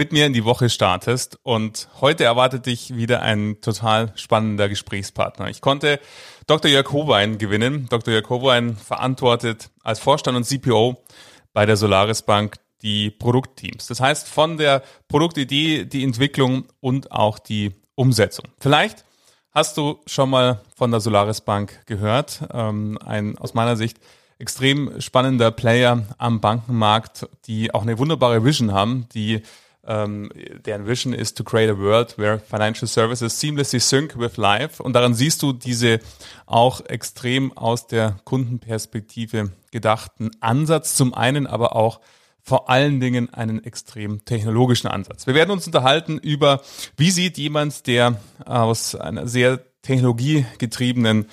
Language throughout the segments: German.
mit mir in die Woche startest. Und heute erwartet dich wieder ein total spannender Gesprächspartner. Ich konnte Dr. Jörg Howein gewinnen. Dr. Jörg Howein verantwortet als Vorstand und CPO bei der Solaris Bank die Produktteams. Das heißt, von der Produktidee, die Entwicklung und auch die Umsetzung. Vielleicht hast du schon mal von der Solaris Bank gehört. Ähm, ein aus meiner Sicht extrem spannender Player am Bankenmarkt, die auch eine wunderbare Vision haben, die ähm, deren Vision ist to create a world where financial services seamlessly sync with life. Und daran siehst du diese auch extrem aus der Kundenperspektive gedachten Ansatz. Zum einen aber auch vor allen Dingen einen extrem technologischen Ansatz. Wir werden uns unterhalten über, wie sieht jemand, der aus einer sehr technologiegetriebenen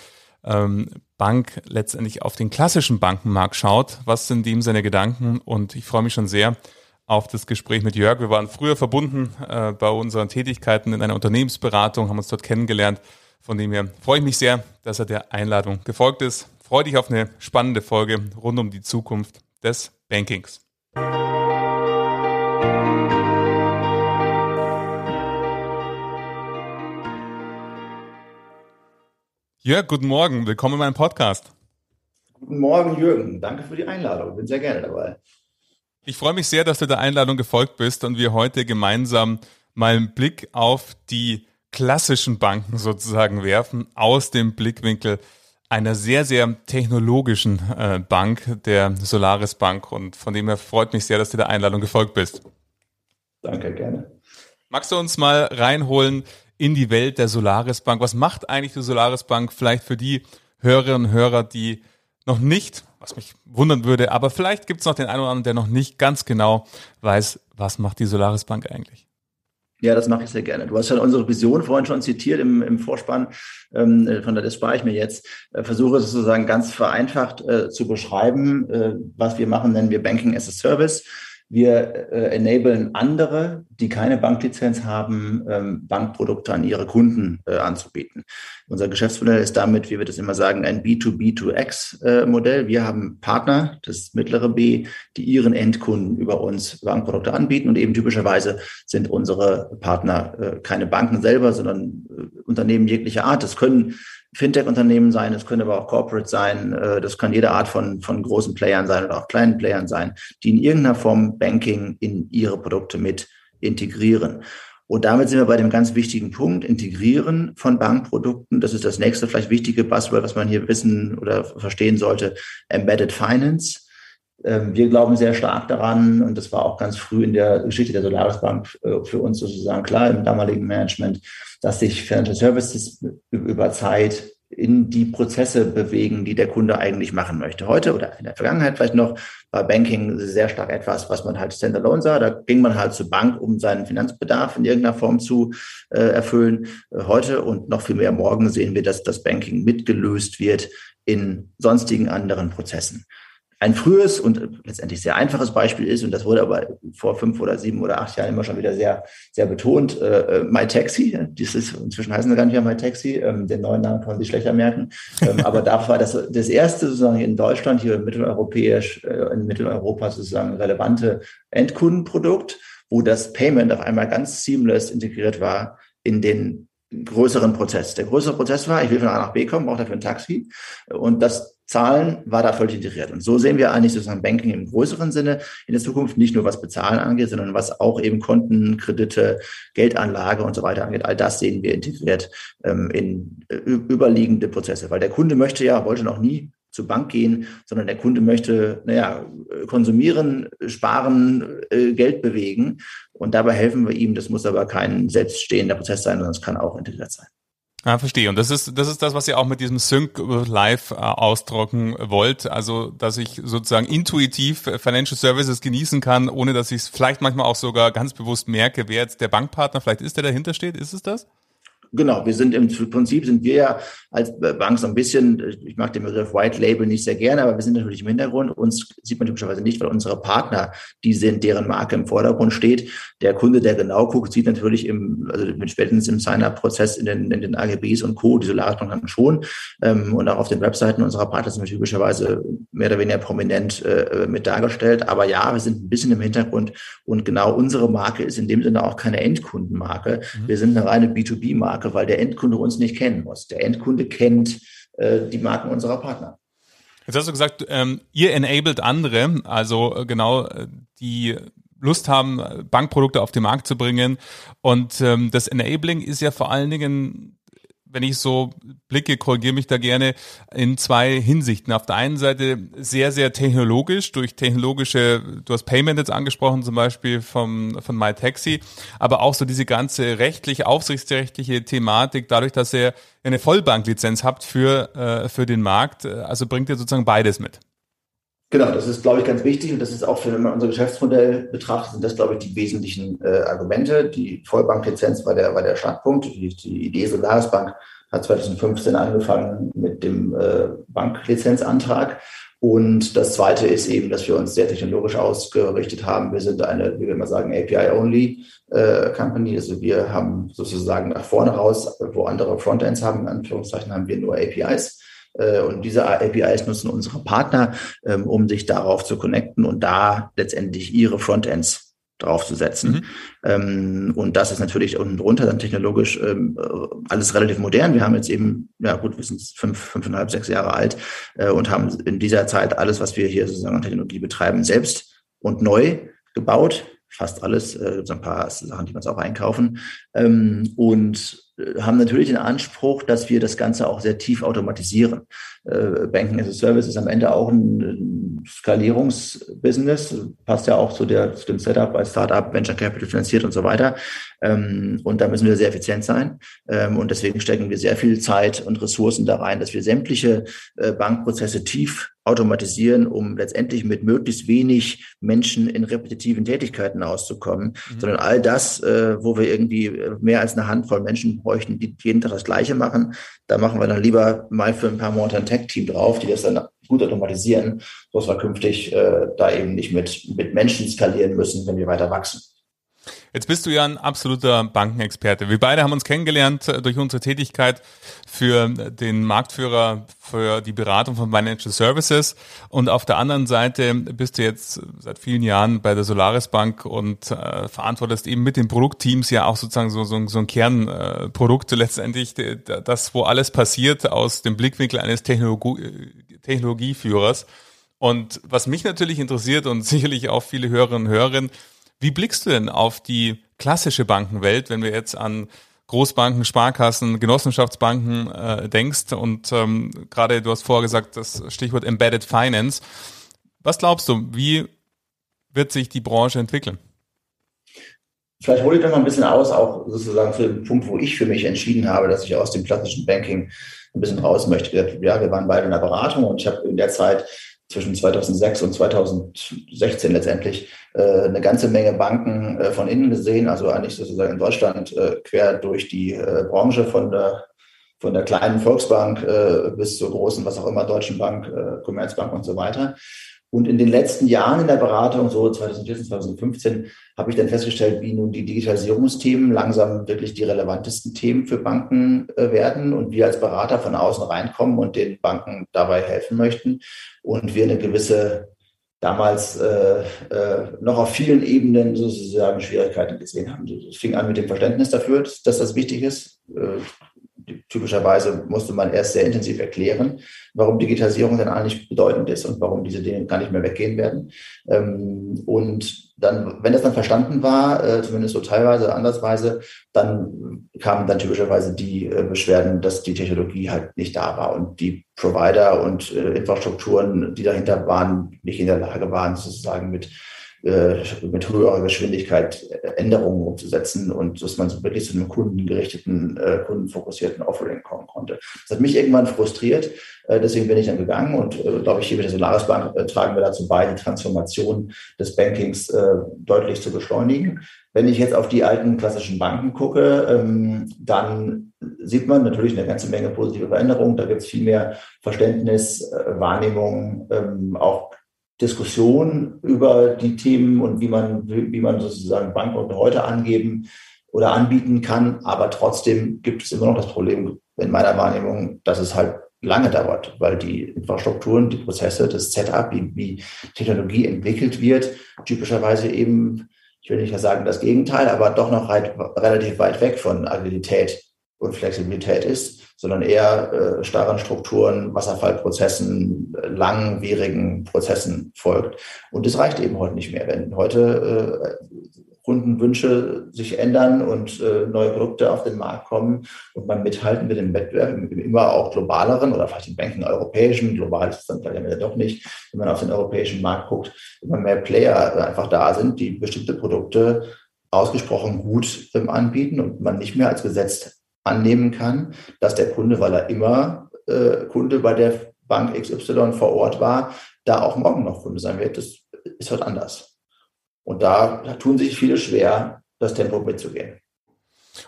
ähm, Bank letztendlich auf den klassischen Bankenmarkt schaut. Was sind dem seine Gedanken? Und ich freue mich schon sehr, auf das Gespräch mit Jörg. Wir waren früher verbunden äh, bei unseren Tätigkeiten in einer Unternehmensberatung, haben uns dort kennengelernt. Von dem her freue ich mich sehr, dass er der Einladung gefolgt ist. Freue dich auf eine spannende Folge rund um die Zukunft des Bankings. Jörg, guten Morgen. Willkommen in meinem Podcast. Guten Morgen, Jürgen. Danke für die Einladung. Bin sehr gerne dabei. Ich freue mich sehr, dass du der Einladung gefolgt bist und wir heute gemeinsam mal einen Blick auf die klassischen Banken sozusagen werfen, aus dem Blickwinkel einer sehr, sehr technologischen äh, Bank, der Solaris Bank. Und von dem her freut mich sehr, dass du der Einladung gefolgt bist. Danke, gerne. Magst du uns mal reinholen in die Welt der Solaris Bank? Was macht eigentlich die Solaris Bank vielleicht für die Hörerinnen und Hörer, die noch nicht was mich wundern würde. Aber vielleicht gibt es noch den einen oder anderen, der noch nicht ganz genau weiß, was macht die Solaris Bank eigentlich. Ja, das mache ich sehr gerne. Du hast ja unsere Vision vorhin schon zitiert im, im Vorspann, ähm, von der das spare ich mir jetzt. Äh, versuche sozusagen ganz vereinfacht äh, zu beschreiben, äh, was wir machen, nennen wir Banking as a Service. Wir äh, enablen andere, die keine Banklizenz haben, ähm, Bankprodukte an ihre Kunden äh, anzubieten. Unser Geschäftsmodell ist damit, wie wir das immer sagen, ein B2B2X-Modell. Äh, wir haben Partner, das mittlere B, die ihren Endkunden über uns Bankprodukte anbieten. Und eben typischerweise sind unsere Partner äh, keine Banken selber, sondern äh, Unternehmen jeglicher Art. Das können Fintech-Unternehmen sein, es können aber auch Corporate sein, äh, das kann jede Art von, von großen Playern sein oder auch kleinen Playern sein, die in irgendeiner Form Banking in ihre Produkte mit integrieren. Und damit sind wir bei dem ganz wichtigen Punkt, Integrieren von Bankprodukten. Das ist das nächste vielleicht wichtige Buzzword, was man hier wissen oder verstehen sollte, Embedded Finance. Ähm, wir glauben sehr stark daran, und das war auch ganz früh in der Geschichte der Solaris Bank äh, für uns sozusagen klar im damaligen Management, dass sich Financial Services über Zeit in die Prozesse bewegen, die der Kunde eigentlich machen möchte. Heute oder in der Vergangenheit vielleicht noch war Banking sehr stark etwas, was man halt standalone sah. Da ging man halt zur Bank, um seinen Finanzbedarf in irgendeiner Form zu äh, erfüllen. Heute und noch viel mehr morgen sehen wir, dass das Banking mitgelöst wird in sonstigen anderen Prozessen. Ein frühes und letztendlich sehr einfaches Beispiel ist, und das wurde aber vor fünf oder sieben oder acht Jahren immer schon wieder sehr, sehr betont, äh, äh MyTaxi. Das ist, inzwischen heißen sie gar nicht mehr MyTaxi. Ähm, den neuen Namen kann man sich schlechter merken. Ähm, aber da war das das erste sozusagen in Deutschland, hier mitteleuropäisch, äh, in Mitteleuropa sozusagen relevante Endkundenprodukt, wo das Payment auf einmal ganz seamless integriert war in den größeren Prozess. Der größere Prozess war, ich will von A nach B kommen, brauche dafür ein Taxi. Und das Zahlen war da völlig integriert. Und so sehen wir eigentlich sozusagen Banking im größeren Sinne in der Zukunft, nicht nur was Bezahlen angeht, sondern was auch eben Konten, Kredite, Geldanlage und so weiter angeht. All das sehen wir integriert ähm, in äh, überliegende Prozesse, weil der Kunde möchte ja, wollte noch nie zur Bank gehen, sondern der Kunde möchte, naja, konsumieren, sparen, äh, Geld bewegen. Und dabei helfen wir ihm. Das muss aber kein selbststehender Prozess sein, sondern es kann auch integriert sein. Ja, verstehe. Und das ist, das ist das, was ihr auch mit diesem Sync Live äh, ausdrucken wollt. Also, dass ich sozusagen intuitiv Financial Services genießen kann, ohne dass ich es vielleicht manchmal auch sogar ganz bewusst merke, wer jetzt der Bankpartner vielleicht ist, der dahinter steht. Ist es das? Genau, wir sind im Prinzip sind wir ja als Bank so ein bisschen, ich mag den Begriff White Label nicht sehr gerne, aber wir sind natürlich im Hintergrund. Uns sieht man typischerweise nicht, weil unsere Partner, die sind, deren Marke im Vordergrund steht. Der Kunde, der genau guckt, sieht natürlich im, also spätestens im Sign-up-Prozess in den, in den AGBs und Co. die Solarisbank dann schon. Ähm, und auch auf den Webseiten unserer Partner sind wir typischerweise mehr oder weniger prominent äh, mit dargestellt. Aber ja, wir sind ein bisschen im Hintergrund und genau unsere Marke ist in dem Sinne auch keine Endkundenmarke. Mhm. Wir sind eine reine B2B-Marke. Marke, weil der Endkunde uns nicht kennen muss. Der Endkunde kennt äh, die Marken unserer Partner. Jetzt hast du gesagt, ähm, ihr enabled andere, also äh, genau äh, die Lust haben, Bankprodukte auf den Markt zu bringen. Und ähm, das Enabling ist ja vor allen Dingen wenn ich so blicke, korrigiere mich da gerne, in zwei Hinsichten. Auf der einen Seite sehr, sehr technologisch, durch technologische, du hast Payment jetzt angesprochen, zum Beispiel vom, von MyTaxi, aber auch so diese ganze rechtliche, aufsichtsrechtliche Thematik, dadurch, dass ihr eine Vollbanklizenz habt für, äh, für den Markt, also bringt ihr sozusagen beides mit. Genau, das ist, glaube ich, ganz wichtig und das ist auch, für, wenn man unser Geschäftsmodell betrachtet, sind das, glaube ich, die wesentlichen äh, Argumente. Die Vollbanklizenz war der, war der Startpunkt. Die, die Idee Solaris Bank hat 2015 angefangen mit dem äh, Banklizenzantrag. Und das Zweite ist eben, dass wir uns sehr technologisch ausgerichtet haben. Wir sind eine, wie wir immer sagen, API-only äh, Company. Also wir haben sozusagen nach vorne raus, wo andere Frontends haben, in Anführungszeichen, haben wir nur APIs. Äh, und diese APIs nutzen unsere Partner, ähm, um sich darauf zu connecten und da letztendlich ihre Frontends draufzusetzen. Mhm. Ähm, und das ist natürlich unten drunter dann technologisch ähm, alles relativ modern. Wir haben jetzt eben, ja gut, wir sind fünf, fünfeinhalb, sechs Jahre alt äh, und haben in dieser Zeit alles, was wir hier sozusagen an Technologie betreiben, selbst und neu gebaut. Fast alles, äh, so ein paar Sachen, die uns auch einkaufen. Ähm, und äh, haben natürlich den Anspruch, dass wir das Ganze auch sehr tief automatisieren. Äh, Banking as a Service ist am Ende auch ein Skalierungsbusiness, passt ja auch zu, der, zu dem Setup als Startup, Venture Capital finanziert und so weiter. Ähm, und da müssen wir sehr effizient sein. Ähm, und deswegen stecken wir sehr viel Zeit und Ressourcen da rein, dass wir sämtliche äh, Bankprozesse tief automatisieren, um letztendlich mit möglichst wenig Menschen in repetitiven Tätigkeiten auszukommen, mhm. sondern all das, wo wir irgendwie mehr als eine Handvoll Menschen bräuchten, die jeden Tag das Gleiche machen. Da machen wir dann lieber mal für ein paar Monate ein Tech-Team drauf, die das dann gut automatisieren, sodass wir künftig äh, da eben nicht mit, mit Menschen skalieren müssen, wenn wir weiter wachsen. Jetzt bist du ja ein absoluter Bankenexperte. Wir beide haben uns kennengelernt äh, durch unsere Tätigkeit für den Marktführer für die Beratung von Financial Services. Und auf der anderen Seite bist du jetzt seit vielen Jahren bei der Solaris Bank und äh, verantwortest eben mit den Produktteams ja auch sozusagen so, so, so ein Kernprodukt äh, letztendlich, das, wo alles passiert aus dem Blickwinkel eines Technologie, Technologieführers. Und was mich natürlich interessiert und sicherlich auch viele Hörerinnen und Hörer, wie blickst du denn auf die klassische Bankenwelt, wenn wir jetzt an Großbanken, Sparkassen, Genossenschaftsbanken äh, denkst und ähm, gerade du hast vorher gesagt, das Stichwort Embedded Finance. Was glaubst du, wie wird sich die Branche entwickeln? Vielleicht hole ich da mal ein bisschen aus, auch sozusagen für den Punkt, wo ich für mich entschieden habe, dass ich aus dem klassischen Banking ein bisschen raus möchte. Ja, wir waren beide in der Beratung und ich habe in der Zeit zwischen 2006 und 2016 letztendlich äh, eine ganze Menge Banken äh, von innen gesehen, also eigentlich sozusagen in Deutschland äh, quer durch die äh, Branche von der von der kleinen Volksbank äh, bis zur großen, was auch immer, Deutschen Bank, äh, Commerzbank und so weiter. Und in den letzten Jahren in der Beratung, so 2014, 2015, habe ich dann festgestellt, wie nun die Digitalisierungsthemen langsam wirklich die relevantesten Themen für Banken äh, werden und wir als Berater von außen reinkommen und den Banken dabei helfen möchten und wir eine gewisse damals äh, äh, noch auf vielen Ebenen sozusagen Schwierigkeiten gesehen haben. Es fing an mit dem Verständnis dafür, dass, das wichtig ist. Äh, typischerweise musste man erst sehr intensiv erklären, warum Digitalisierung dann eigentlich bedeutend ist und warum diese Dinge gar nicht mehr weggehen werden. Ähm, und dann, wenn das dann verstanden war, äh, zumindest so teilweise, andersweise, dann kamen dann typischerweise die äh, Beschwerden, dass die Technologie halt nicht da war und die Provider und äh, Infrastrukturen, die dahinter waren, nicht in der Lage waren, sozusagen mit mit höherer Geschwindigkeit äh, Änderungen umzusetzen und dass man so wirklich zu einem kundengerichteten, äh, kundenfokussierten Offering kommen konnte. Das hat mich irgendwann frustriert, äh, deswegen bin ich dann gegangen und äh, glaube ich, hier mit der Solaris Bank äh, tragen wir dazu bei, die Transformation des Bankings äh, deutlich zu beschleunigen. Wenn ich jetzt auf die alten klassischen Banken gucke, ähm, dann sieht man natürlich eine ganze Menge positive Veränderungen. Da gibt es viel mehr Verständnis, äh, Wahrnehmung, ähm, auch Diskussion über die Themen und wie man, wie man sozusagen Bankkonto heute angeben oder anbieten kann. Aber trotzdem gibt es immer noch das Problem in meiner Wahrnehmung, dass es halt lange dauert, weil die Infrastrukturen, die Prozesse, das Setup, wie, wie Technologie entwickelt wird, typischerweise eben, ich will nicht sagen das Gegenteil, aber doch noch weit, relativ weit weg von Agilität und Flexibilität ist, sondern eher äh, starren Strukturen, Wasserfallprozessen, äh, langwierigen Prozessen folgt. Und das reicht eben heute nicht mehr. Wenn heute äh, Kundenwünsche sich ändern und äh, neue Produkte auf den Markt kommen und man mithalten mit dem Wettbewerb, im immer auch globaleren oder vielleicht im Banken europäischen, global ist es dann vielleicht doch nicht, wenn man auf den europäischen Markt guckt, immer mehr Player einfach da sind, die bestimmte Produkte ausgesprochen gut ähm, anbieten und man nicht mehr als gesetzt annehmen kann, dass der Kunde, weil er immer äh, Kunde bei der Bank XY vor Ort war, da auch morgen noch Kunde sein wird. Das ist halt anders. Und da, da tun sich viele schwer, das Tempo mitzugehen.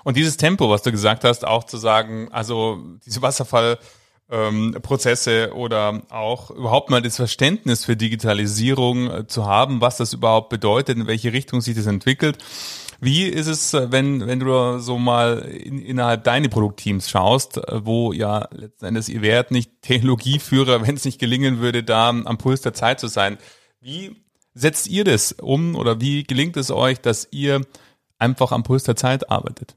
Und dieses Tempo, was du gesagt hast, auch zu sagen, also diese Wasserfallprozesse ähm, oder auch überhaupt mal das Verständnis für Digitalisierung äh, zu haben, was das überhaupt bedeutet, in welche Richtung sich das entwickelt. Wie ist es, äh, wenn, wenn du so mal in, innerhalb deine Produktteams schaust, äh, wo ja letzten Endes ihr wärt nicht Technologieführer, wenn es nicht gelingen würde, da am Puls der Zeit zu sein. Wie setzt ihr das um oder wie gelingt es euch, dass ihr einfach am Puls der Zeit arbeitet?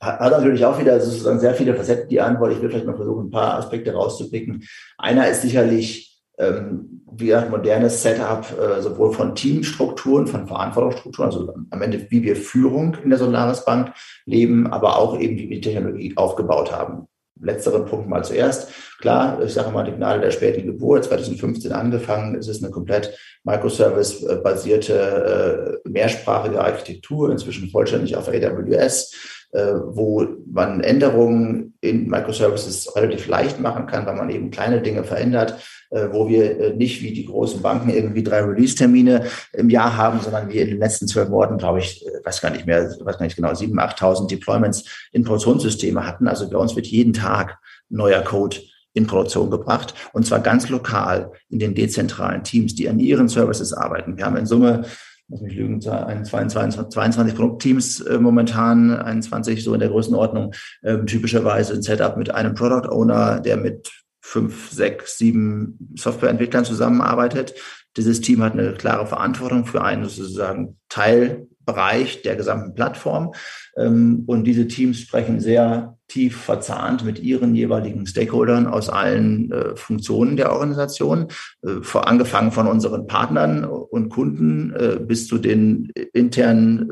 Hat natürlich auch wieder sozusagen sehr viele Facetten, die Antwort. Ich will vielleicht mal versuchen, ein paar Aspekte rauszupicken. Einer ist sicherlich, ähm, wie gesagt, modernes Setup, äh, sowohl von Teamstrukturen, von Verantwortungsstrukturen, also am Ende, wie wir Führung in der Solaris Bank leben, aber auch eben, wie wir die Technologie aufgebaut haben letzteren Punkt mal zuerst. Klar, ich sage mal, die Gnade der späten Geburt, 2015 angefangen, es ist eine komplett Microservice-basierte, äh, mehrsprachige Architektur, inzwischen vollständig auf AWS, äh, wo man Änderungen in Microservices relativ leicht machen kann, weil man eben kleine Dinge verändert, wo wir nicht wie die großen Banken irgendwie drei Release-Termine im Jahr haben, sondern wir in den letzten zwölf Monaten, glaube ich, weiß gar nicht mehr, weiß gar nicht genau, sieben, achttausend Deployments in Produktionssysteme hatten. Also bei uns wird jeden Tag neuer Code in Produktion gebracht und zwar ganz lokal in den dezentralen Teams, die an ihren Services arbeiten. Wir haben in Summe, muss mich lügen, 22, 22 Produktteams äh, momentan, 21 so in der Größenordnung, äh, typischerweise ein Setup mit einem Product Owner, der mit fünf, sechs, sieben Softwareentwicklern zusammenarbeitet. Dieses Team hat eine klare Verantwortung für einen sozusagen Teil Bereich der gesamten Plattform. Ähm, und diese Teams sprechen sehr tief verzahnt mit ihren jeweiligen Stakeholdern aus allen äh, Funktionen der Organisation, äh, angefangen von unseren Partnern und Kunden äh, bis zu den internen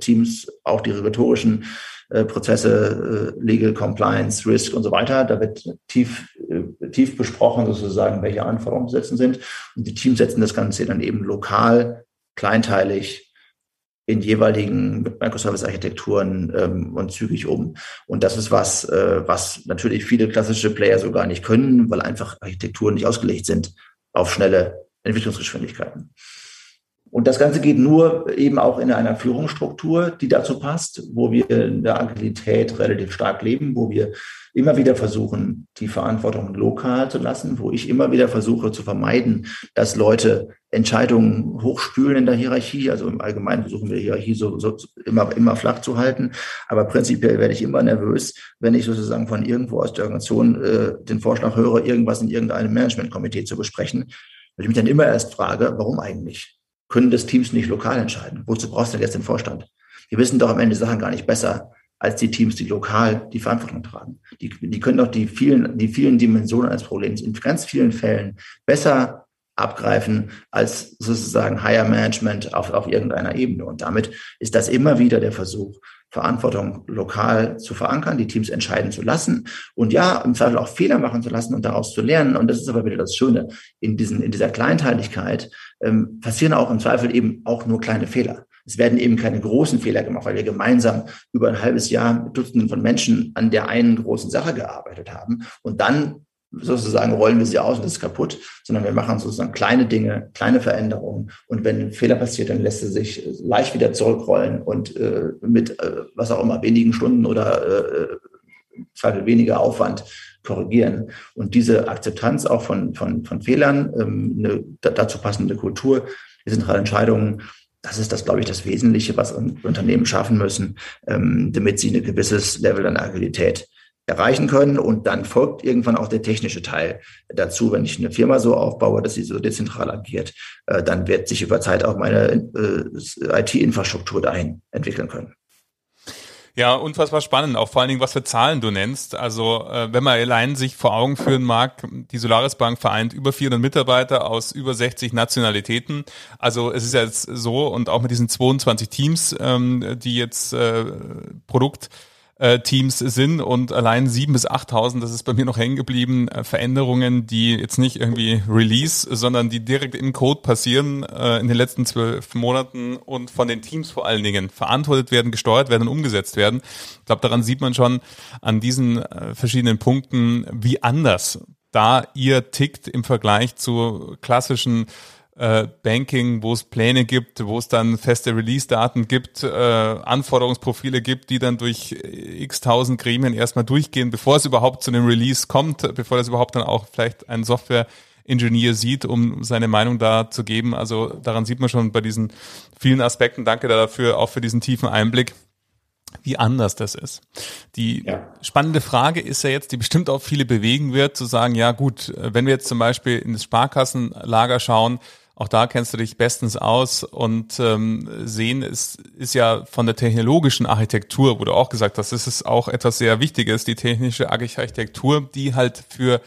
Teams, auch die regulatorischen Prozesse, Legal Compliance, Risk und so weiter. Da wird tief, tief besprochen sozusagen, welche Anforderungen zu setzen sind. Und die Teams setzen das Ganze dann eben lokal, kleinteilig in jeweiligen Microservice-Architekturen ähm, und zügig um. Und das ist was, äh, was natürlich viele klassische Player so gar nicht können, weil einfach Architekturen nicht ausgelegt sind auf schnelle Entwicklungsgeschwindigkeiten. Und das Ganze geht nur eben auch in einer Führungsstruktur, die dazu passt, wo wir in der Agilität relativ stark leben, wo wir immer wieder versuchen, die Verantwortung lokal zu lassen, wo ich immer wieder versuche zu vermeiden, dass Leute Entscheidungen hochspülen in der Hierarchie. Also im Allgemeinen versuchen wir die Hierarchie so, so immer, immer flach zu halten. Aber prinzipiell werde ich immer nervös, wenn ich sozusagen von irgendwo aus der Organisation äh, den Vorschlag höre, irgendwas in irgendeinem Managementkomitee zu besprechen. Weil ich mich dann immer erst frage, warum eigentlich? Können das Teams nicht lokal entscheiden? Wozu brauchst du denn jetzt den Vorstand? Wir wissen doch am Ende Sachen gar nicht besser als die Teams, die lokal die Verantwortung tragen. Die, die können doch die vielen, die vielen Dimensionen eines Problems in ganz vielen Fällen besser abgreifen als sozusagen Higher Management auf, auf irgendeiner Ebene. Und damit ist das immer wieder der Versuch, Verantwortung lokal zu verankern, die Teams entscheiden zu lassen und ja, im Zweifel auch Fehler machen zu lassen und daraus zu lernen. Und das ist aber wieder das Schöne. In, diesen, in dieser Kleinteiligkeit ähm, passieren auch im Zweifel eben auch nur kleine Fehler. Es werden eben keine großen Fehler gemacht, weil wir gemeinsam über ein halbes Jahr mit Dutzenden von Menschen an der einen großen Sache gearbeitet haben. Und dann sozusagen rollen wir sie aus und das ist kaputt, sondern wir machen sozusagen kleine Dinge, kleine Veränderungen. Und wenn ein Fehler passiert, dann lässt er sich leicht wieder zurückrollen und äh, mit, äh, was auch immer, wenigen Stunden oder äh, Zweifel weniger Aufwand korrigieren. Und diese Akzeptanz auch von, von, von Fehlern, ähm, eine dazu passende Kultur, dezentrale Entscheidungen, das ist das, glaube ich, das Wesentliche, was Unternehmen schaffen müssen, ähm, damit sie ein gewisses Level an Agilität erreichen können. Und dann folgt irgendwann auch der technische Teil dazu. Wenn ich eine Firma so aufbaue, dass sie so dezentral agiert, äh, dann wird sich über Zeit auch meine äh, IT-Infrastruktur dahin entwickeln können. Ja, unfassbar spannend, auch vor allen Dingen, was für Zahlen du nennst. Also äh, wenn man allein sich vor Augen führen mag, die Solaris Bank vereint über 400 Mitarbeiter aus über 60 Nationalitäten. Also es ist jetzt so und auch mit diesen 22 Teams, ähm, die jetzt äh, Produkt Teams sind und allein 7.000 bis 8.000, das ist bei mir noch hängen geblieben, äh, Veränderungen, die jetzt nicht irgendwie Release, sondern die direkt im Code passieren äh, in den letzten zwölf Monaten und von den Teams vor allen Dingen verantwortet werden, gesteuert werden und umgesetzt werden. Ich glaube, daran sieht man schon an diesen äh, verschiedenen Punkten, wie anders da ihr tickt im Vergleich zu klassischen äh, Banking, wo es Pläne gibt, wo es dann feste Release-Daten gibt, äh, Anforderungsprofile gibt, die dann durch x tausend Gremien erstmal durchgehen, bevor es überhaupt zu einem Release kommt, bevor das überhaupt dann auch vielleicht ein Software Ingenieur sieht, um seine Meinung da zu geben. Also daran sieht man schon bei diesen vielen Aspekten. Danke dafür, auch für diesen tiefen Einblick wie anders das ist. Die ja. spannende Frage ist ja jetzt, die bestimmt auch viele bewegen wird, zu sagen, ja gut, wenn wir jetzt zum Beispiel in das Sparkassenlager schauen, auch da kennst du dich bestens aus und ähm, sehen ist, ist ja von der technologischen Architektur, du auch gesagt das ist auch etwas sehr Wichtiges, die technische Architektur, die halt für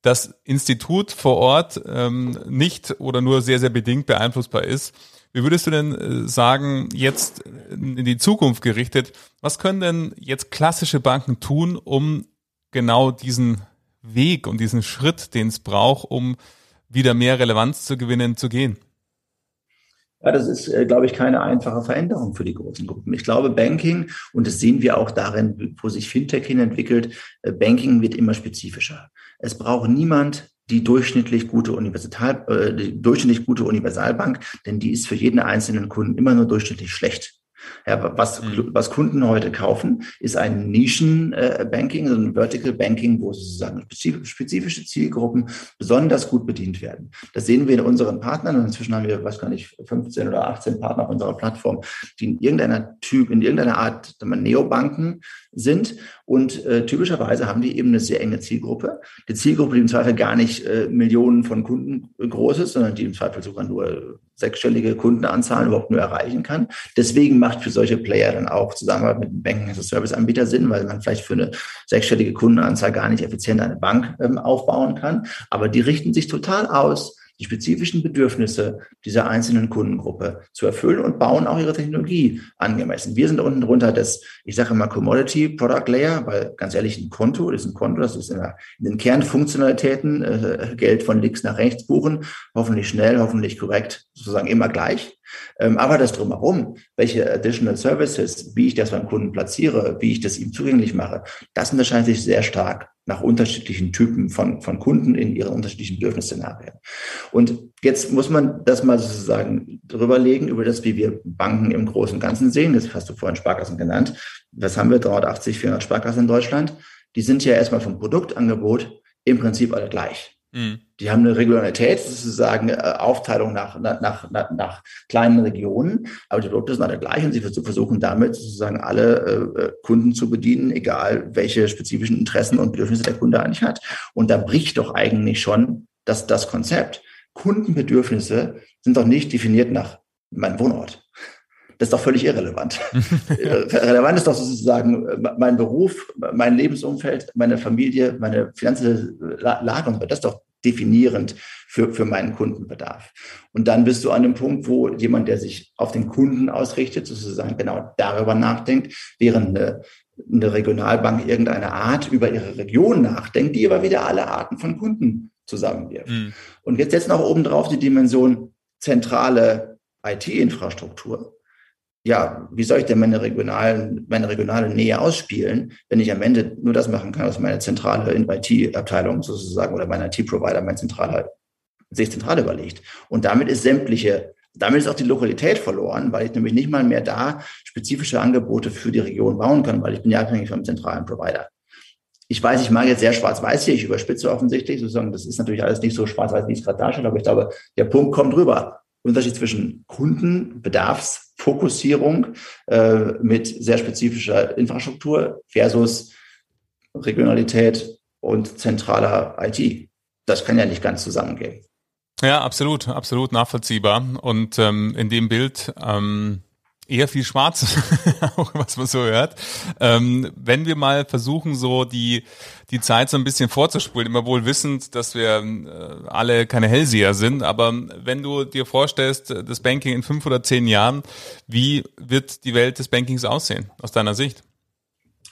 das Institut vor Ort ähm, nicht oder nur sehr, sehr bedingt beeinflussbar ist. Wie würdest du denn äh, sagen, jetzt in die Zukunft gerichtet, was können denn jetzt klassische Banken tun, um genau diesen Weg und diesen Schritt, den es braucht, um wieder mehr Relevanz zu gewinnen, zu gehen? Ja, das ist, äh, glaube ich, keine einfache Veränderung für die großen Gruppen. Ich glaube, Banking, und das sehen wir auch darin, wo sich Fintech hin entwickelt, äh, Banking wird immer spezifischer. Es braucht niemand die durchschnittlich gute Universal, äh, die durchschnittlich gute Universalbank, denn die ist für jeden einzelnen Kunden immer nur durchschnittlich schlecht. Ja, was, mhm. was Kunden heute kaufen, ist ein Nischen-Banking, also ein Vertical Banking, wo sozusagen spezifische Zielgruppen besonders gut bedient werden. Das sehen wir in unseren Partnern und inzwischen haben wir, weiß gar nicht, 15 oder 18 Partner auf unserer Plattform, die in irgendeiner Typ, in irgendeiner Art Neobanken sind und äh, typischerweise haben die eben eine sehr enge Zielgruppe. Die Zielgruppe, die im Zweifel gar nicht äh, Millionen von Kunden groß ist, sondern die im Zweifel sogar nur sechsstellige Kundenanzahlen überhaupt nur erreichen kann. Deswegen macht für solche Player dann auch Zusammenarbeit mit einem Banking-as-a-Service-Anbieter Sinn, weil man vielleicht für eine sechsstellige Kundenanzahl gar nicht effizient eine Bank ähm, aufbauen kann. Aber die richten sich total aus die spezifischen Bedürfnisse dieser einzelnen Kundengruppe zu erfüllen und bauen auch ihre Technologie angemessen. Wir sind unten drunter das, ich sage immer Commodity Product Layer, weil ganz ehrlich, ein Konto ist ein Konto, das ist in, der, in den Kernfunktionalitäten äh, Geld von links nach rechts buchen, hoffentlich schnell, hoffentlich korrekt, sozusagen immer gleich. Ähm, aber das drumherum, welche Additional Services, wie ich das beim Kunden platziere, wie ich das ihm zugänglich mache, das unterscheidet sich sehr stark nach unterschiedlichen Typen von, von Kunden in ihren unterschiedlichen Bedürfnisszenarien. Und jetzt muss man das mal sozusagen drüberlegen über das, wie wir Banken im Großen und Ganzen sehen. Das hast du vorhin Sparkassen genannt. Was haben wir? 380, 400 Sparkassen in Deutschland. Die sind ja erstmal vom Produktangebot im Prinzip alle gleich. Mhm. Die haben eine Regularität, sozusagen äh, Aufteilung nach, nach, nach, nach kleinen Regionen, aber die Produkte sind alle gleich und sie versuchen damit sozusagen alle äh, Kunden zu bedienen, egal welche spezifischen Interessen und Bedürfnisse der Kunde eigentlich hat. Und da bricht doch eigentlich schon das, das Konzept. Kundenbedürfnisse sind doch nicht definiert nach meinem Wohnort. Das ist doch völlig irrelevant. Relevant ist doch sozusagen mein Beruf, mein Lebensumfeld, meine Familie, meine finanzielle Lage und so. Das ist doch definierend für, für meinen Kundenbedarf. Und dann bist du an dem Punkt, wo jemand, der sich auf den Kunden ausrichtet, sozusagen genau darüber nachdenkt, während eine, eine Regionalbank irgendeine Art über ihre Region nachdenkt, die aber wieder alle Arten von Kunden zusammenwirft. Mhm. Und jetzt setzt noch oben drauf die Dimension zentrale IT-Infrastruktur ja, wie soll ich denn meine regionalen, meine regionale Nähe ausspielen, wenn ich am Ende nur das machen kann, was meine zentrale IT-Abteilung sozusagen oder mein IT-Provider, mein zentraler, sich zentral überlegt. Und damit ist sämtliche, damit ist auch die Lokalität verloren, weil ich nämlich nicht mal mehr da spezifische Angebote für die Region bauen kann, weil ich bin ja abhängig vom zentralen Provider. ich weiß, ich mag jetzt sehr schwarz-weiß hier, ich überspitze offensichtlich, sozusagen, das ist natürlich alles nicht so schwarz-weiß, wie es gerade darstellt, aber ich glaube, der Punkt kommt rüber. Unterschied zwischen Kundenbedarfsfokussierung äh, mit sehr spezifischer Infrastruktur versus Regionalität und zentraler IT. Das kann ja nicht ganz zusammengehen. Ja, absolut, absolut nachvollziehbar. Und ähm, in dem Bild ähm, eher viel Schwarz, auch was man so hört. Ähm, wenn wir mal versuchen, so die, die Zeit so ein bisschen vorzuspulen, immer wohl wissend, dass wir äh, alle keine Hellseher sind, aber wenn du dir vorstellst, das Banking in fünf oder zehn Jahren, wie wird die Welt des Bankings aussehen, aus deiner Sicht?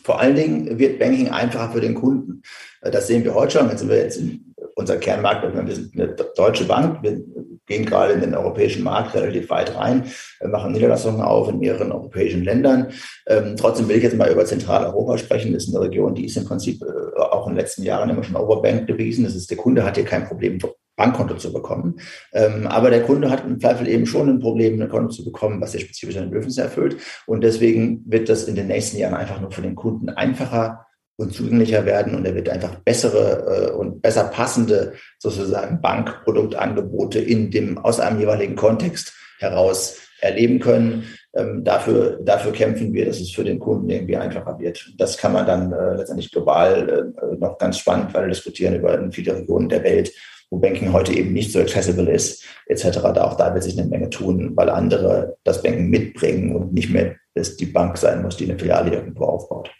Vor allen Dingen wird Banking einfacher für den Kunden. Das sehen wir heute schon. Jetzt sind wir jetzt in unser Kernmarkt, wir sind eine deutsche Bank, wir gehen gerade in den europäischen Markt relativ weit rein, machen Niederlassungen auf in mehreren europäischen Ländern. Ähm, trotzdem will ich jetzt mal über Zentraleuropa sprechen. Das ist eine Region, die ist im Prinzip äh, auch in den letzten Jahren immer schon Overbank gewesen. Das ist, der Kunde hat hier kein Problem, Bankkonto zu bekommen. Ähm, aber der Kunde hat im Zweifel eben schon ein Problem, ein Konto zu bekommen, was der spezifische Bedürfnisse erfüllt. Und deswegen wird das in den nächsten Jahren einfach nur für den Kunden einfacher und zugänglicher werden und er wird einfach bessere äh, und besser passende sozusagen Bankproduktangebote in dem aus einem jeweiligen Kontext heraus erleben können. Ähm, dafür, dafür kämpfen wir, dass es für den Kunden irgendwie einfacher wird. Das kann man dann äh, letztendlich global äh, noch ganz spannend weiter diskutieren über viele Regionen der Welt, wo Banking heute eben nicht so accessible ist, etc. Da auch da wird sich eine Menge tun, weil andere das Banking mitbringen und nicht mehr dass die Bank sein muss, die eine Filiale irgendwo aufbaut.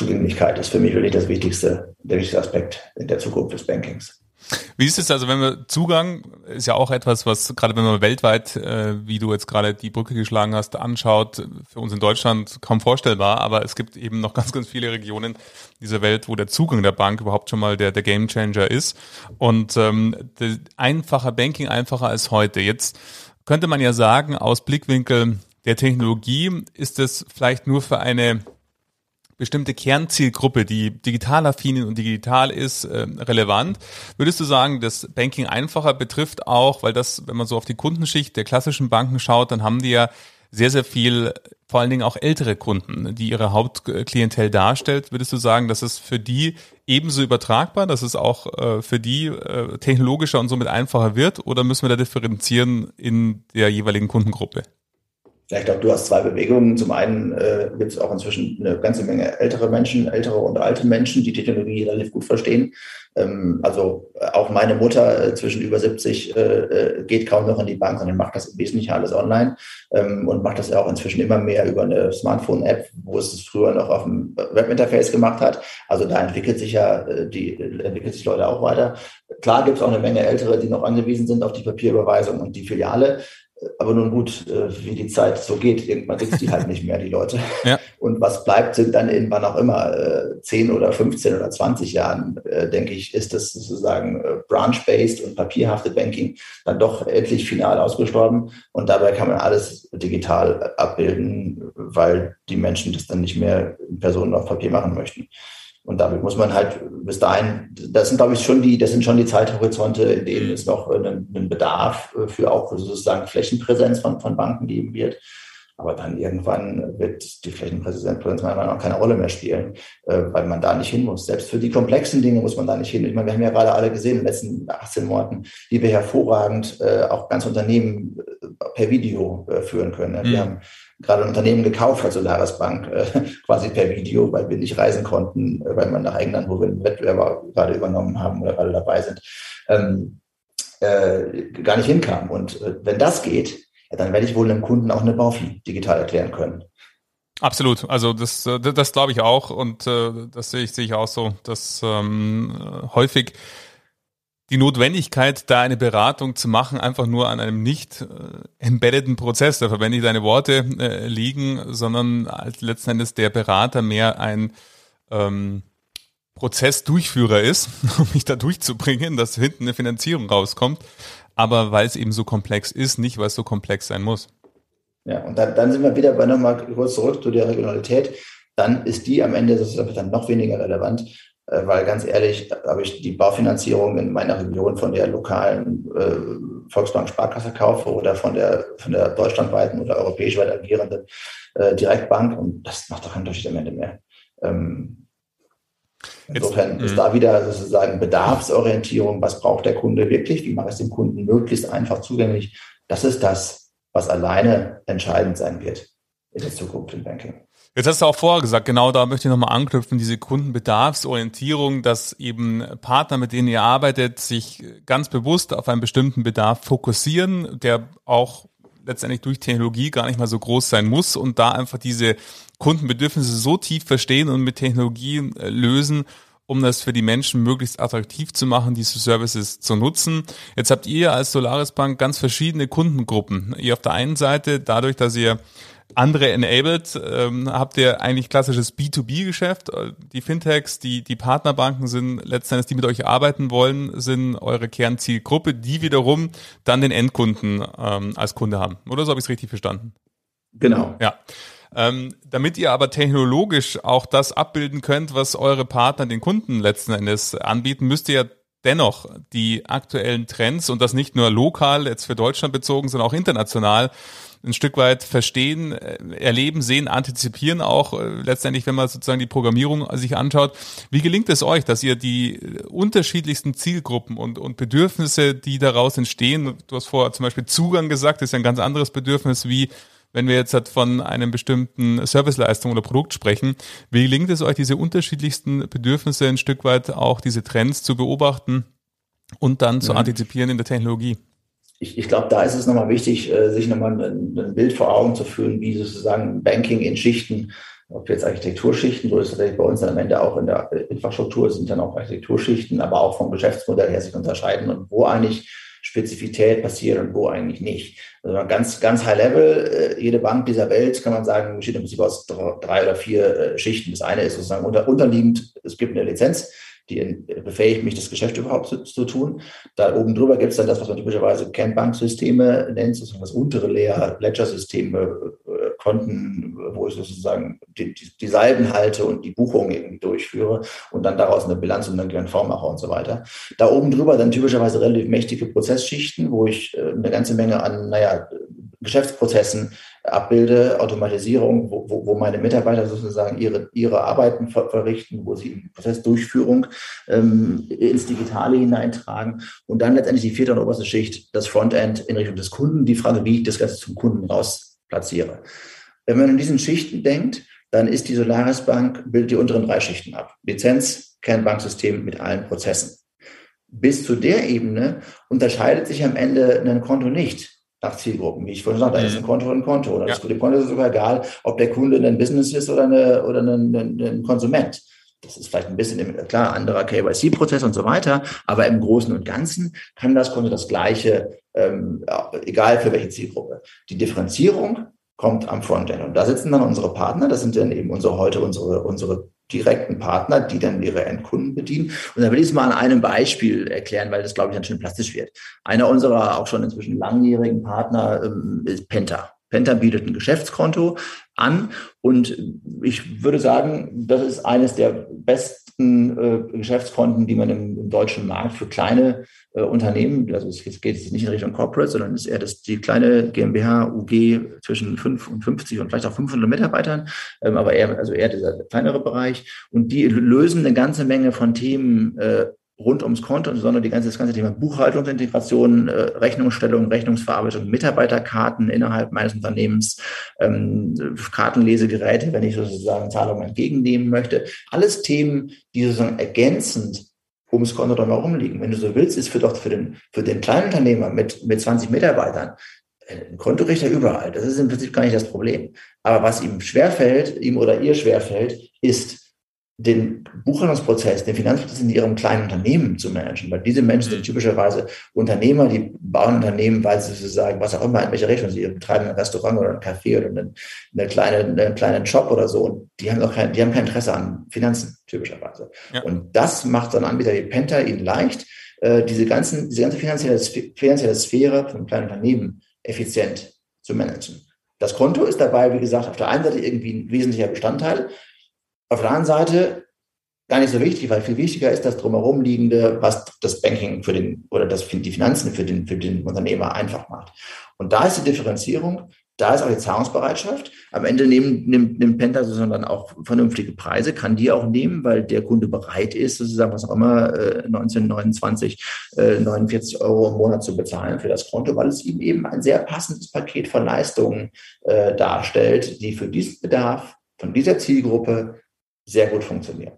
Zugänglichkeit ist für mich wirklich das wichtigste, der wichtigste Aspekt in der Zukunft des Bankings. Wie ist es also, wenn wir Zugang ist ja auch etwas, was gerade wenn man weltweit, äh, wie du jetzt gerade die Brücke geschlagen hast, anschaut, für uns in Deutschland kaum vorstellbar, aber es gibt eben noch ganz, ganz viele Regionen dieser Welt, wo der Zugang der Bank überhaupt schon mal der, der Gamechanger ist und ähm, einfacher Banking einfacher als heute. Jetzt könnte man ja sagen, aus Blickwinkel der Technologie ist es vielleicht nur für eine bestimmte Kernzielgruppe, die digital affin und digital ist, äh, relevant. Würdest du sagen, dass Banking einfacher betrifft auch, weil das, wenn man so auf die Kundenschicht der klassischen Banken schaut, dann haben die ja sehr, sehr viel, vor allen Dingen auch ältere Kunden, die ihre Hauptklientel darstellt. Würdest du sagen, dass es für die ebenso übertragbar, dass es auch äh, für die äh, technologischer und somit einfacher wird? Oder müssen wir da differenzieren in der jeweiligen Kundengruppe? Ja, ich glaube, du hast zwei Bewegungen. Zum einen äh, gibt es auch inzwischen eine ganze Menge ältere Menschen, ältere und alte Menschen, die Technologie relativ gut verstehen. Ähm, also äh, auch meine Mutter äh, zwischen über 70 äh, äh, geht kaum noch in die Bank, sondern macht das im Wesentlichen alles online ähm, und macht das ja auch inzwischen immer mehr über eine Smartphone-App, wo es es früher noch auf dem Webinterface gemacht hat. Also da entwickelt sich ja äh, die entwickelt sich Leute auch weiter. Klar gibt es auch eine Menge Ältere, die noch angewiesen sind auf die Papierüberweisung und die Filiale. Aber nun gut, äh, wie die Zeit so geht, irgendwann gibt es die halt nicht mehr, die Leute. Ja. Und was bleibt, sind dann irgendwann auch immer äh, 10 oder 15 oder 20 Jahren, äh, denke ich, ist das sozusagen äh, branch-based und papierhafte Banking dann doch endlich final ausgestorben. Und dabei kann man alles digital abbilden, weil die Menschen das dann nicht mehr in Personen auf Papier machen möchten. Und damit muss man halt bis dahin, das sind, glaube ich, schon die, das sind schon die Zeithorizonte, in denen es noch einen, einen Bedarf für auch sozusagen Flächenpräsenz von, von Banken geben wird. Aber dann irgendwann wird die Flächenpräsenz meiner Meinung nach keine Rolle mehr spielen, äh, weil man da nicht hin muss. Selbst für die komplexen Dinge muss man da nicht hin. Ich meine, wir haben ja gerade alle gesehen in den letzten 18 Monaten, wie wir hervorragend äh, auch ganz Unternehmen äh, per Video führen können. Wir mhm. haben gerade ein Unternehmen gekauft hat, Solaris Bank, äh, quasi per Video, weil wir nicht reisen konnten, äh, weil man nach England, wo wir einen Wettbewerber gerade übernommen haben oder gerade dabei sind, ähm, äh, gar nicht hinkam. Und äh, wenn das geht, ja, dann werde ich wohl einem Kunden auch eine Baufi digital erklären können. Absolut, also das, äh, das, das glaube ich auch und äh, das sehe ich, sehe ich auch so, dass ähm, häufig die Notwendigkeit, da eine Beratung zu machen, einfach nur an einem nicht äh, embeddeden Prozess, da verwende ich deine Worte, äh, liegen, sondern als letzten Endes der Berater mehr ein ähm, Prozessdurchführer ist, um mich da durchzubringen, dass hinten eine Finanzierung rauskommt, aber weil es eben so komplex ist, nicht weil es so komplex sein muss. Ja, und dann, dann sind wir wieder bei nochmal kurz zurück zu der Regionalität. Dann ist die am Ende sozusagen dann noch weniger relevant, weil ganz ehrlich habe ich die Baufinanzierung in meiner Region von der lokalen äh, Volksbank Sparkasse kaufe oder von der, von der deutschlandweiten oder europäisch weit agierenden äh, Direktbank und das macht doch keinen Unterschied am Ende mehr. Ähm, Insofern Jetzt, ist da wieder sozusagen Bedarfsorientierung. Was braucht der Kunde wirklich? Wie mache ich es dem Kunden möglichst einfach zugänglich? Das ist das, was alleine entscheidend sein wird in der Zukunft im Banking. Jetzt hast du auch vorher gesagt, genau da möchte ich nochmal anknüpfen, diese Kundenbedarfsorientierung, dass eben Partner, mit denen ihr arbeitet, sich ganz bewusst auf einen bestimmten Bedarf fokussieren, der auch letztendlich durch Technologie gar nicht mal so groß sein muss und da einfach diese Kundenbedürfnisse so tief verstehen und mit Technologie äh, lösen, um das für die Menschen möglichst attraktiv zu machen, diese Services zu nutzen. Jetzt habt ihr als Solaris Bank ganz verschiedene Kundengruppen. Ihr auf der einen Seite, dadurch, dass ihr andere enabled, ähm, habt ihr eigentlich klassisches B2B-Geschäft. Die Fintechs, die, die Partnerbanken sind letztendlich, die mit euch arbeiten wollen, sind eure Kernzielgruppe, die wiederum dann den Endkunden ähm, als Kunde haben. Oder so habe ich es richtig verstanden? Genau. Ja. Ähm, damit ihr aber technologisch auch das abbilden könnt, was eure Partner den Kunden letzten Endes anbieten, müsst ihr ja dennoch die aktuellen Trends und das nicht nur lokal, jetzt für Deutschland bezogen, sondern auch international ein Stück weit verstehen, äh, erleben, sehen, antizipieren auch äh, letztendlich, wenn man sozusagen die Programmierung sich anschaut. Wie gelingt es euch, dass ihr die äh, unterschiedlichsten Zielgruppen und, und Bedürfnisse, die daraus entstehen, du hast vorher zum Beispiel Zugang gesagt, ist ja ein ganz anderes Bedürfnis wie wenn wir jetzt halt von einem bestimmten Serviceleistung oder Produkt sprechen, wie gelingt es euch, diese unterschiedlichsten Bedürfnisse ein Stück weit auch diese Trends zu beobachten und dann zu mhm. antizipieren in der Technologie? Ich, ich glaube, da ist es nochmal wichtig, äh, sich nochmal ein, ein Bild vor Augen zu führen, wie sozusagen Banking in Schichten, ob jetzt Architekturschichten, so ist es bei uns am Ende auch in der Infrastruktur, sind dann auch Architekturschichten, aber auch vom Geschäftsmodell her sich unterscheiden und wo eigentlich Spezifität passiert und wo eigentlich nicht. Also ganz, ganz high level, äh, jede Bank dieser Welt kann man sagen, besteht im Prinzip aus drei oder vier äh, Schichten. Das eine ist sozusagen unter, unterliegend, es gibt eine Lizenz, die befähigt mich, das Geschäft überhaupt zu, zu tun. Da oben drüber gibt es dann das, was man typischerweise Kernbanksysteme nennt, sozusagen das untere Layer, Ledger-Systeme, äh, Konten, wo ich sozusagen die, die, die Salben halte und die Buchungen irgendwie durchführe und dann daraus eine Bilanz und dann GNV mache und so weiter. Da oben drüber dann typischerweise relativ mächtige Prozessschichten, wo ich äh, eine ganze Menge an, naja, Geschäftsprozessen abbilde, Automatisierung, wo, wo, wo meine Mitarbeiter sozusagen ihre, ihre Arbeiten ver verrichten, wo sie Prozessdurchführung ähm, ins Digitale hineintragen und dann letztendlich die vierte und oberste Schicht, das Frontend in Richtung des Kunden, die Frage, wie ich das Ganze zum Kunden raus platziere. Wenn man in diesen Schichten denkt, dann ist die Solaris Bank, bildet die unteren drei Schichten ab. Lizenz, Kernbanksystem mit allen Prozessen. Bis zu der Ebene unterscheidet sich am Ende ein Konto nicht nach Zielgruppen. Wie ich vorhin sagte, da ist ein mhm. Konto ein Konto. Oder ja. das, dem Konto ist es sogar egal, ob der Kunde ein Business ist oder, eine, oder ein, ein, ein Konsument. Das ist vielleicht ein bisschen, klar, anderer KYC-Prozess und so weiter, aber im Großen und Ganzen kann das Konto das Gleiche, ähm, egal für welche Zielgruppe. Die Differenzierung kommt am Frontend. Und da sitzen dann unsere Partner, das sind dann eben unsere heute unsere, unsere direkten Partner, die dann ihre Endkunden bedienen. Und da will ich es mal an einem Beispiel erklären, weil das, glaube ich, dann schön plastisch wird. Einer unserer auch schon inzwischen langjährigen Partner ähm, ist Penta. Penta bietet ein Geschäftskonto an und ich würde sagen, das ist eines der besten äh, Geschäftskonten, die man im, im, deutschen Markt für kleine äh, Unternehmen, also es geht jetzt nicht in Richtung Corporate, sondern es ist eher das, die kleine GmbH, UG zwischen 5 und 50 und vielleicht auch 500 Mitarbeitern, ähm, aber eher, also eher dieser kleinere Bereich. Und die lösen eine ganze Menge von Themen äh, rund ums Konto, sondern die ganze, das ganze Thema Buchhaltungsintegration, äh, Rechnungsstellung, Rechnungsverarbeitung, Mitarbeiterkarten innerhalb meines Unternehmens, ähm, Kartenlesegeräte, wenn ich sozusagen Zahlungen entgegennehmen möchte. Alles Themen, die sozusagen ergänzend ums Konto drumherum liegen. Wenn du so willst, ist für doch für den, für den kleinen Unternehmer mit, mit 20 Mitarbeitern ein Kontorichter überall. Das ist im Prinzip gar nicht das Problem. Aber was ihm schwerfällt, ihm oder ihr schwerfällt, ist den Buchhaltungsprozess, den Finanzprozess in ihrem kleinen Unternehmen zu managen, weil diese Menschen sind mhm. typischerweise Unternehmer, die bauen Unternehmen, weil sie sozusagen, was auch immer, in welche Richtung sie betreiben, ein Restaurant oder ein Café oder einen, eine kleine, einen kleinen Shop oder so. Und die haben auch kein, die haben kein Interesse an Finanzen, typischerweise. Ja. Und das macht so ein Anbieter wie Penta ihnen leicht, äh, diese ganzen, diese ganze finanzielle, finanzielle Sphäre von kleinen Unternehmen effizient zu managen. Das Konto ist dabei, wie gesagt, auf der einen Seite irgendwie ein wesentlicher Bestandteil, auf der anderen Seite gar nicht so wichtig, weil viel wichtiger ist das drumherum liegende, was das Banking für den oder das, die Finanzen für den, für den Unternehmer einfach macht. Und da ist die Differenzierung, da ist auch die Zahlungsbereitschaft. Am Ende nehmen, nimmt, nimmt Penta dann auch vernünftige Preise, kann die auch nehmen, weil der Kunde bereit ist, sozusagen, was auch immer, äh, 1929, äh, 49 Euro im Monat zu bezahlen für das Konto, weil es ihm eben ein sehr passendes Paket von Leistungen äh, darstellt, die für diesen Bedarf von dieser Zielgruppe sehr gut funktionieren.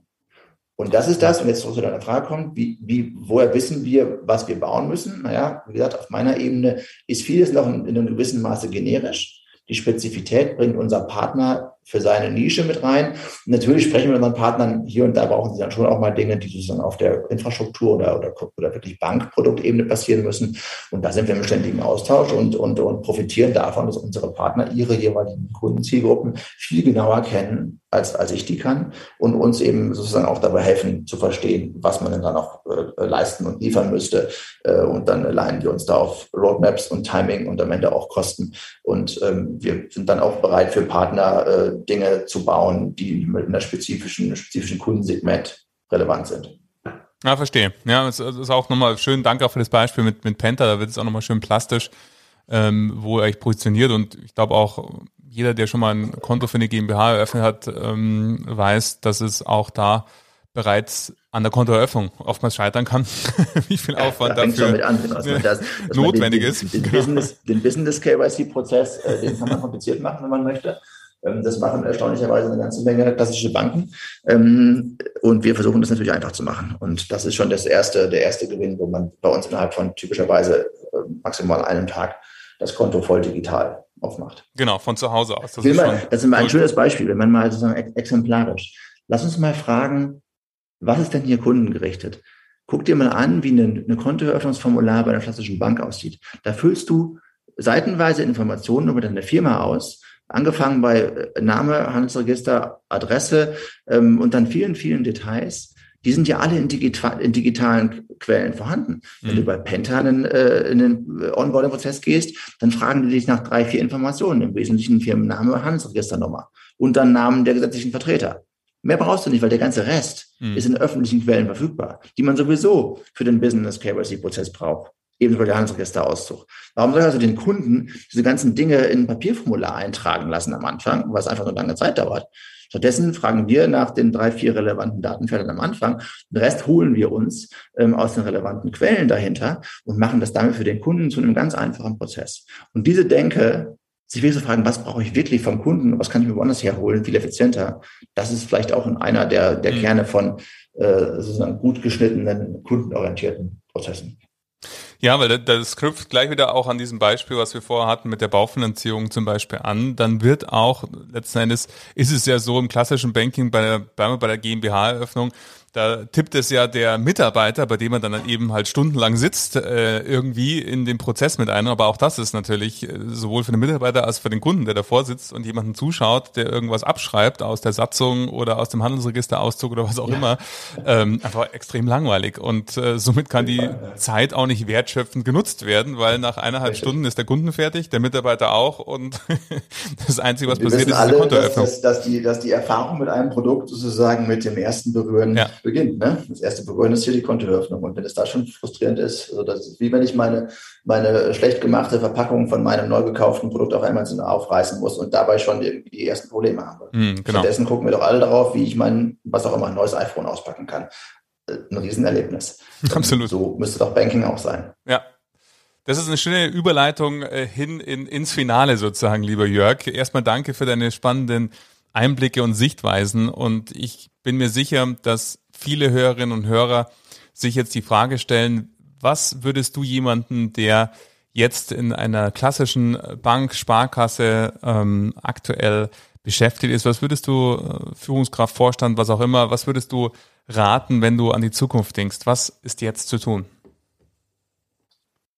Und das ist das, und jetzt zurück zu deiner Frage kommt, wie, wie, woher wissen wir, was wir bauen müssen? Naja, wie gesagt, auf meiner Ebene ist vieles noch in, in einem gewissen Maße generisch. Die Spezifität bringt unser Partner für seine Nische mit rein. Und natürlich sprechen wir mit unseren Partnern hier und da brauchen sie dann schon auch mal Dinge, die sozusagen auf der Infrastruktur oder, oder, oder wirklich Bankproduktebene passieren müssen. Und da sind wir im ständigen Austausch und, und, und profitieren davon, dass unsere Partner ihre jeweiligen Kundenzielgruppen viel genauer kennen, als, als ich die kann und uns eben sozusagen auch dabei helfen zu verstehen, was man denn dann auch äh, leisten und liefern müsste. Äh, und dann leihen wir uns da auf Roadmaps und Timing und am Ende auch Kosten. Und ähm, wir sind dann auch bereit für Partner, äh, Dinge zu bauen, die mit einer spezifischen, spezifischen Kundensegment relevant sind. Ja, verstehe. Ja, es ist auch nochmal schön, danke auch für das Beispiel mit, mit Penta, da wird es auch nochmal schön plastisch, ähm, wo er euch positioniert und ich glaube auch jeder, der schon mal ein Konto für eine GmbH eröffnet hat, ähm, weiß, dass es auch da bereits an der Kontoeröffnung oftmals scheitern kann, wie viel Aufwand ja, dafür damit an, genau, das, notwendig den, ist. Den, den, Business, den Business KYC-Prozess, äh, den kann man kompliziert machen, wenn man möchte. Ähm, das machen erstaunlicherweise eine ganze Menge klassische Banken. Ähm, und wir versuchen das natürlich einfach zu machen. Und das ist schon das erste, der erste Gewinn, wo man bei uns innerhalb von typischerweise äh, maximal einem Tag das Konto voll digital aufmacht. Genau, von zu Hause aus. Das, ist, mal, das ist mal ein schönes Beispiel, wenn man mal sozusagen exemplarisch. Lass uns mal fragen, was ist denn hier kundengerichtet? Guck dir mal an, wie eine, eine Kontoeröffnungsformular bei einer klassischen Bank aussieht. Da füllst du seitenweise Informationen über deine Firma aus angefangen bei äh, Name, Handelsregister, Adresse ähm, und dann vielen, vielen Details. Die sind ja alle in, digital, in digitalen Quellen vorhanden. Mhm. Wenn du bei Penta in, äh, in den Onboarding-Prozess gehst, dann fragen die dich nach drei, vier Informationen, im Wesentlichen Firmenname, Handelsregisternummer und dann Namen der gesetzlichen Vertreter. Mehr brauchst du nicht, weil der ganze Rest mhm. ist in öffentlichen Quellen verfügbar, die man sowieso für den Business KYC-Prozess braucht ebenso der Handelsregisterauszug. Warum soll ich also den Kunden diese ganzen Dinge in ein Papierformular eintragen lassen am Anfang, was einfach so lange Zeit dauert? Stattdessen fragen wir nach den drei, vier relevanten Datenfeldern am Anfang. Den Rest holen wir uns ähm, aus den relevanten Quellen dahinter und machen das damit für den Kunden zu einem ganz einfachen Prozess. Und diese Denke, sich wirklich zu fragen, was brauche ich wirklich vom Kunden, was kann ich mir woanders herholen, viel effizienter, das ist vielleicht auch einer der, der mhm. Kerne von äh, sozusagen gut geschnittenen, kundenorientierten Prozessen. Ja, weil das knüpft gleich wieder auch an diesem Beispiel, was wir vorher hatten mit der Baufinanzierung zum Beispiel an. Dann wird auch, letzten Endes ist es ja so im klassischen Banking bei der, bei der GmbH-Eröffnung, da tippt es ja der Mitarbeiter, bei dem er dann eben halt stundenlang sitzt, äh, irgendwie in den Prozess mit ein. Aber auch das ist natürlich äh, sowohl für den Mitarbeiter als für den Kunden, der davor sitzt und jemanden zuschaut, der irgendwas abschreibt aus der Satzung oder aus dem Handelsregisterauszug oder was auch ja. immer, ähm, einfach extrem langweilig. Und äh, somit kann die Zeit auch nicht wertschöpfend genutzt werden, weil nach eineinhalb Stunden ist der Kunden fertig, der Mitarbeiter auch und das Einzige, was passiert, ist alle, die Kontoeröffnung. Dass, dass, dass, die, dass die Erfahrung mit einem Produkt sozusagen mit dem ersten Berühren ja beginnt. Ne? Das erste Berühren ist hier die Kontoeröffnung. Und wenn es da schon frustrierend ist, also das ist wie wenn ich meine, meine schlecht gemachte Verpackung von meinem neu gekauften Produkt auf einmal aufreißen muss und dabei schon irgendwie die ersten Probleme habe. Mm, genau. Stattdessen gucken wir doch alle darauf, wie ich mein, was auch immer, ein neues iPhone auspacken kann. Äh, ein Riesenerlebnis. Absolut. So müsste doch Banking auch sein. Ja. Das ist eine schöne Überleitung äh, hin in, ins Finale sozusagen, lieber Jörg. Erstmal danke für deine spannenden Einblicke und Sichtweisen und ich bin mir sicher, dass viele Hörerinnen und Hörer sich jetzt die Frage stellen, was würdest du jemanden, der jetzt in einer klassischen Bank, Sparkasse ähm, aktuell beschäftigt ist, was würdest du, äh, Führungskraft, Vorstand, was auch immer, was würdest du raten, wenn du an die Zukunft denkst? Was ist jetzt zu tun?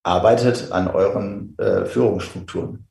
Arbeitet an euren äh, Führungsstrukturen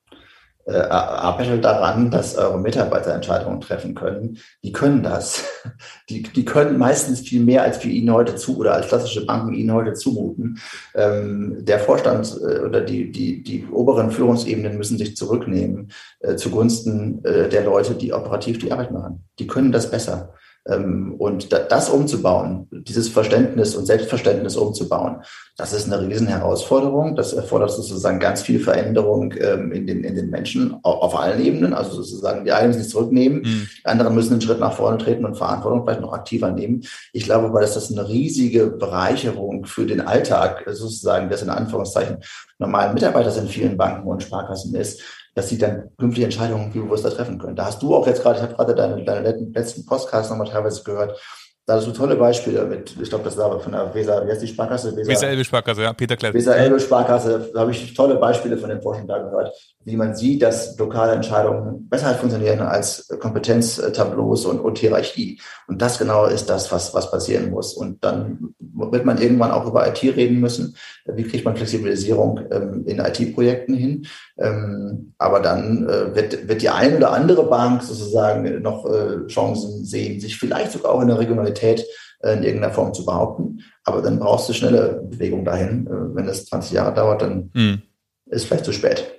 äh, arbeitet daran, dass eure Mitarbeiter Entscheidungen treffen können. Die können das. Die, die können meistens viel mehr, als wir ihnen heute zu oder als klassische Banken ihnen heute zumuten. Ähm, der Vorstand äh, oder die, die, die oberen Führungsebenen müssen sich zurücknehmen äh, zugunsten äh, der Leute, die operativ die Arbeit machen. Die können das besser. Ähm, und das umzubauen, dieses Verständnis und Selbstverständnis umzubauen, das ist eine riesen Herausforderung. Das erfordert sozusagen ganz viel Veränderung ähm, in den, in den Menschen auf allen Ebenen. Also sozusagen die einen müssen sich zurücknehmen, mhm. die anderen müssen einen Schritt nach vorne treten und Verantwortung vielleicht noch aktiver nehmen. Ich glaube aber, dass das eine riesige Bereicherung für den Alltag sozusagen des in Anführungszeichen normalen Mitarbeiters in vielen Banken und Sparkassen ist, dass sie dann künftige Entscheidungen viel bewusster treffen können. Da hast du auch jetzt gerade, ich habe gerade deine, deine letzten Podcasts nochmal teilweise gehört, da hast du tolle Beispiele mit, ich glaube, das war von der Weser, wie heißt die Sparkasse? Weser, Weser Elbe Sparkasse, ja, Peter Klett. Weser Elbe Sparkasse, da habe ich tolle Beispiele von den Forschern da gehört, wie man sieht, dass lokale Entscheidungen besser funktionieren als Kompetenztableaus und, und Hierarchie. Und das genau ist das, was, was passieren muss. Und dann wird man irgendwann auch über IT reden müssen. Wie kriegt man Flexibilisierung ähm, in IT-Projekten hin? Ähm, aber dann äh, wird, wird die eine oder andere Bank sozusagen noch äh, Chancen sehen, sich vielleicht sogar auch in der Regionalität äh, in irgendeiner Form zu behaupten. Aber dann brauchst du schnelle Bewegung dahin. Äh, wenn das 20 Jahre dauert, dann mhm. ist vielleicht zu spät.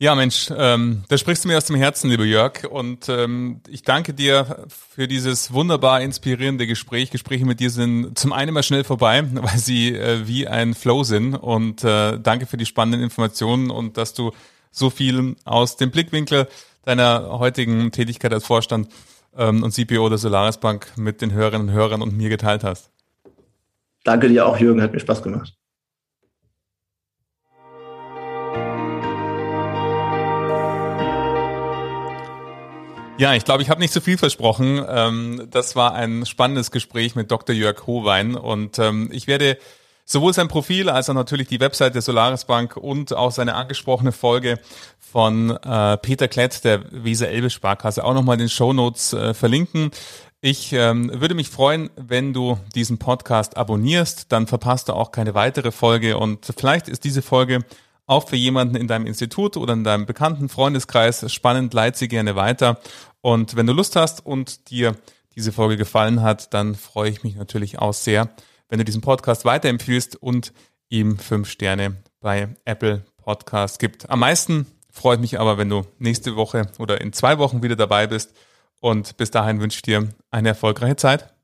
Ja, Mensch, ähm, da sprichst du mir aus dem Herzen, lieber Jörg. Und ähm, ich danke dir für dieses wunderbar inspirierende Gespräch. Gespräche mit dir sind zum einen mal schnell vorbei, weil sie äh, wie ein Flow sind. Und äh, danke für die spannenden Informationen und dass du so viel aus dem Blickwinkel deiner heutigen Tätigkeit als Vorstand ähm, und CPO der Solaris Bank mit den Hörerinnen und Hörern und mir geteilt hast. Danke dir auch, Jürgen. Hat mir Spaß gemacht. Ja, ich glaube, ich habe nicht zu so viel versprochen. Ähm, das war ein spannendes Gespräch mit Dr. Jörg Hohwein und ähm, ich werde sowohl sein Profil als auch natürlich die Website der Solaris Bank und auch seine angesprochene Folge von äh, Peter Klett der Weser Elbe Sparkasse auch nochmal in den Show Notes äh, verlinken. Ich ähm, würde mich freuen, wenn du diesen Podcast abonnierst, dann verpasst du auch keine weitere Folge und vielleicht ist diese Folge auch für jemanden in deinem Institut oder in deinem bekannten Freundeskreis spannend, leit sie gerne weiter. Und wenn du Lust hast und dir diese Folge gefallen hat, dann freue ich mich natürlich auch sehr, wenn du diesen Podcast weiterempfiehlst und ihm fünf Sterne bei Apple Podcast gibt. Am meisten freue ich mich aber, wenn du nächste Woche oder in zwei Wochen wieder dabei bist. Und bis dahin wünsche ich dir eine erfolgreiche Zeit.